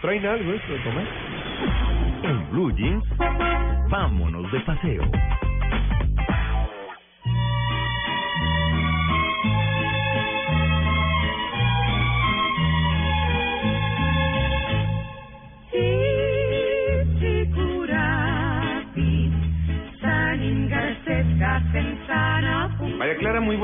¿Traen algo esto de tomar? En Blue Jeans, vámonos de paseo.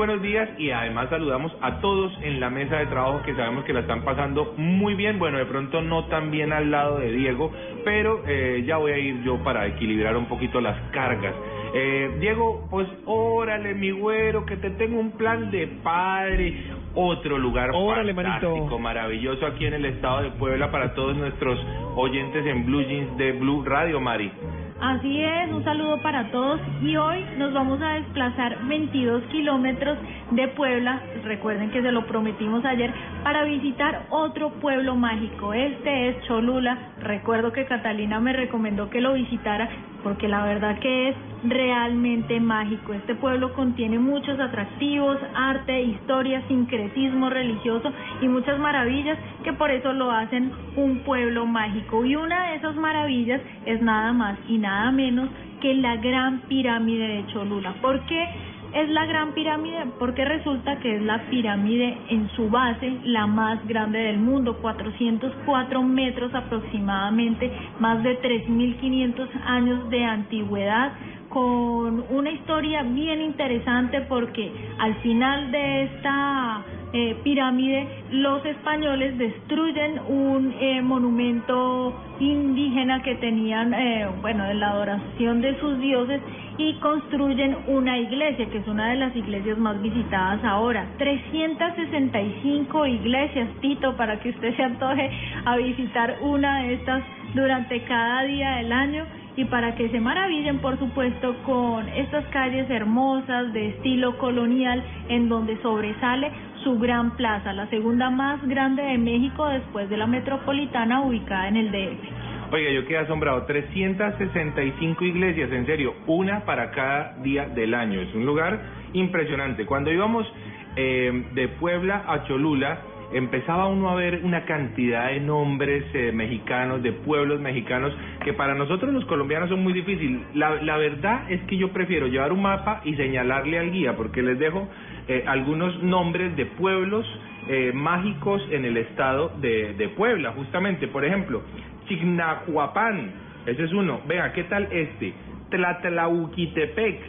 Buenos días y además saludamos a todos en la mesa de trabajo que sabemos que la están pasando muy bien, bueno, de pronto no tan bien al lado de Diego, pero eh, ya voy a ir yo para equilibrar un poquito las cargas. Eh, Diego, pues órale, mi güero, que te tengo un plan de padre, otro lugar Órale, fantástico, manito. maravilloso aquí en el estado de Puebla para todos nuestros oyentes en Blue Jeans de Blue Radio, Mari. Así es, un saludo para todos. Y hoy nos vamos a desplazar 22 kilómetros de Puebla, recuerden que se lo prometimos ayer, para visitar otro pueblo mágico. Este es Cholula, recuerdo que Catalina me recomendó que lo visitara porque la verdad que es realmente mágico. Este pueblo contiene muchos atractivos, arte, historia, sincretismo religioso y muchas maravillas que por eso lo hacen un pueblo mágico. Y una de esas maravillas es nada más y nada menos que la Gran Pirámide de Cholula. ¿Por qué? Es la Gran Pirámide porque resulta que es la pirámide en su base la más grande del mundo, 404 metros aproximadamente, más de 3.500 años de antigüedad con una historia bien interesante porque al final de esta eh, pirámide los españoles destruyen un eh, monumento indígena que tenían, eh, bueno, de la adoración de sus dioses y construyen una iglesia que es una de las iglesias más visitadas ahora. 365 iglesias, Tito, para que usted se antoje a visitar una de estas durante cada día del año y para que se maravillen, por supuesto, con estas calles hermosas de estilo colonial en donde sobresale su gran plaza, la segunda más grande de México después de la metropolitana ubicada en el DF. Oiga, yo quedé asombrado. 365 iglesias, en serio, una para cada día del año. Es un lugar impresionante. Cuando íbamos eh, de Puebla a Cholula, empezaba uno a ver una cantidad de nombres eh, mexicanos, de pueblos mexicanos, que para nosotros los colombianos son muy difíciles. La, la verdad es que yo prefiero llevar un mapa y señalarle al guía, porque les dejo eh, algunos nombres de pueblos eh, mágicos en el estado de, de Puebla, justamente. Por ejemplo, Chignahuapan, ese es uno. Vea, ¿qué tal este? Tlatlauquitepec.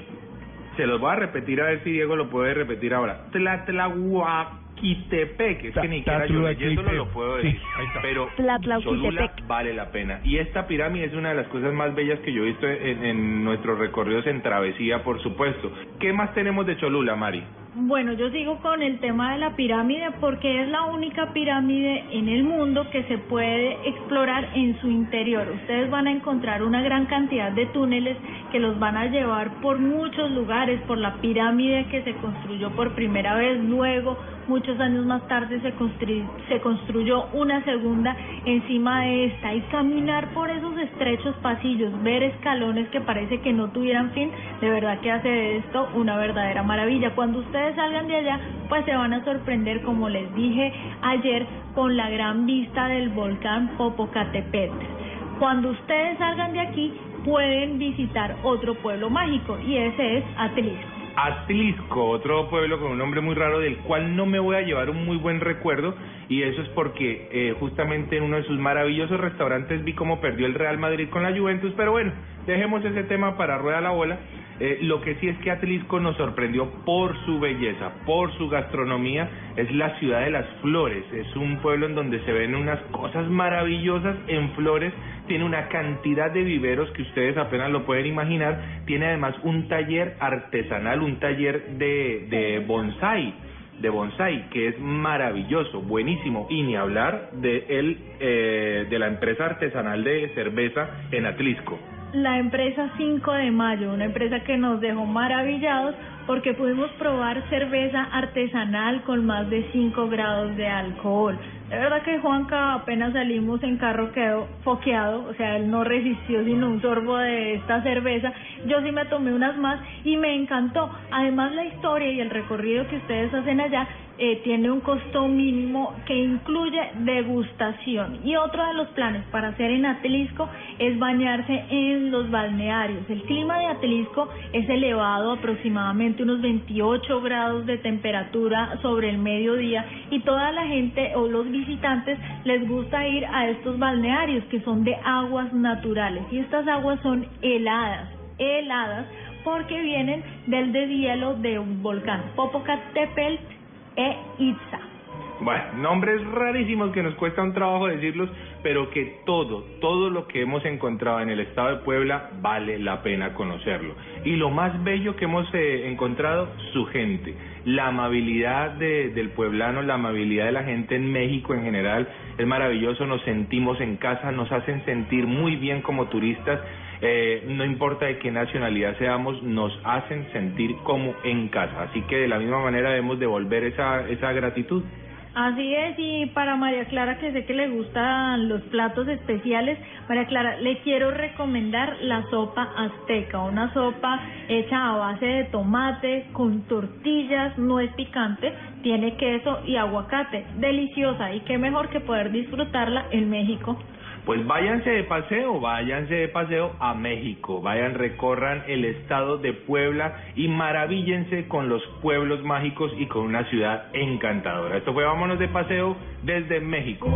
Se los voy a repetir a ver si Diego lo puede repetir ahora. Tlatlauquitepec. Es que ni siquiera yo leyéndolo lo puedo decir. Sí, ahí está. Pero. Cholula vale la pena. Y esta pirámide es una de las cosas más bellas que yo he visto en, en nuestros recorridos en travesía, por supuesto. ¿Qué más tenemos de Cholula, Mari? Bueno, yo sigo con el tema de la pirámide porque es la única pirámide en el mundo que se puede explorar en su interior. Ustedes van a encontrar una gran cantidad de túneles que los van a llevar por muchos lugares, por la pirámide que se construyó por primera vez, luego muchos años más tarde se, se construyó una segunda encima de esta y caminar por esos estrechos pasillos, ver escalones que parece que no tuvieran fin, de verdad que hace de esto una verdadera maravilla. Cuando ustedes salgan de allá, pues se van a sorprender, como les dije ayer, con la gran vista del volcán Popocatépetl. Cuando ustedes salgan de aquí, pueden visitar otro pueblo mágico y ese es Atlisco. Atlisco, otro pueblo con un nombre muy raro del cual no me voy a llevar un muy buen recuerdo y eso es porque eh, justamente en uno de sus maravillosos restaurantes vi cómo perdió el Real Madrid con la Juventus, pero bueno, dejemos ese tema para rueda la bola. Eh, lo que sí es que Atlisco nos sorprendió por su belleza, por su gastronomía, es la ciudad de las flores, es un pueblo en donde se ven unas cosas maravillosas en flores, tiene una cantidad de viveros que ustedes apenas lo pueden imaginar, tiene además un taller artesanal, un taller de, de bonsai, de bonsai, que es maravilloso, buenísimo, y ni hablar de, el, eh, de la empresa artesanal de cerveza en Atlisco. La empresa 5 de Mayo, una empresa que nos dejó maravillados porque pudimos probar cerveza artesanal con más de 5 grados de alcohol. De verdad que Juanca apenas salimos en carro quedó foqueado, o sea, él no resistió sino un sorbo de esta cerveza. Yo sí me tomé unas más y me encantó. Además la historia y el recorrido que ustedes hacen allá eh, tiene un costo mínimo que incluye degustación. Y otro de los planes para hacer en Atelisco es bañarse en los balnearios. El clima de Atelisco es elevado, aproximadamente unos 28 grados de temperatura sobre el mediodía y toda la gente o los visitantes les gusta ir a estos balnearios que son de aguas naturales y estas aguas son heladas, heladas porque vienen del deshielo de un volcán, Popocatépetl e. Bueno, nombres rarísimos que nos cuesta un trabajo decirlos, pero que todo, todo lo que hemos encontrado en el estado de Puebla vale la pena conocerlo. Y lo más bello que hemos eh, encontrado, su gente. La amabilidad de, del pueblano, la amabilidad de la gente en México en general es maravilloso, nos sentimos en casa, nos hacen sentir muy bien como turistas. Eh, no importa de qué nacionalidad seamos, nos hacen sentir como en casa. Así que de la misma manera debemos devolver esa, esa gratitud. Así es, y para María Clara, que sé que le gustan los platos especiales, María Clara, le quiero recomendar la sopa azteca, una sopa hecha a base de tomate, con tortillas, no es picante, tiene queso y aguacate, deliciosa, y qué mejor que poder disfrutarla en México. Pues váyanse de paseo, váyanse de paseo a México, vayan, recorran el estado de Puebla y maravíllense con los pueblos mágicos y con una ciudad encantadora. Esto fue Vámonos de paseo desde México.